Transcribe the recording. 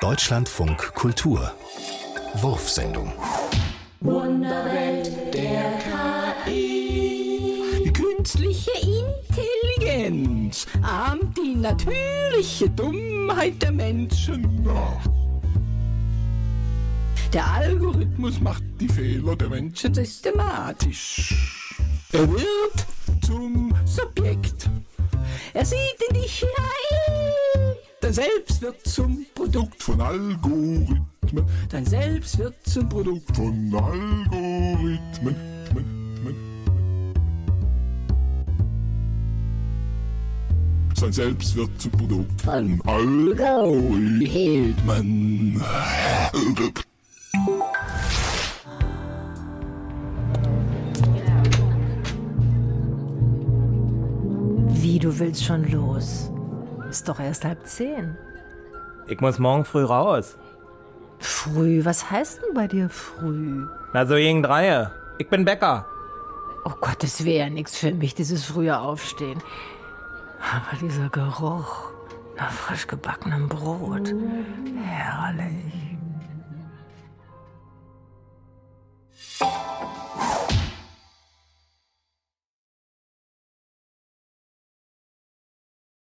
Deutschlandfunk Kultur Wurfsendung Wunderwelt der KI. Die künstliche Intelligenz ahmt die natürliche Dummheit der Menschen nach. Der Algorithmus macht die Fehler der Menschen systematisch. Er wird zum Subjekt. Er sieht in dich hinein. Dein Selbst wird zum Produkt von Algorithmen. Dein Selbst wird zum Produkt von Algorithmen. Sein Selbst wird zum Produkt von Algorithmen. Wie, du willst schon los? Ist doch erst halb zehn. Ich muss morgen früh raus. Früh? Was heißt denn bei dir früh? Na, so gegen drei. Ich bin Bäcker. Oh Gott, das wäre ja nichts für mich, dieses frühe Aufstehen. Aber dieser Geruch nach frisch gebackenem Brot. Herrlich.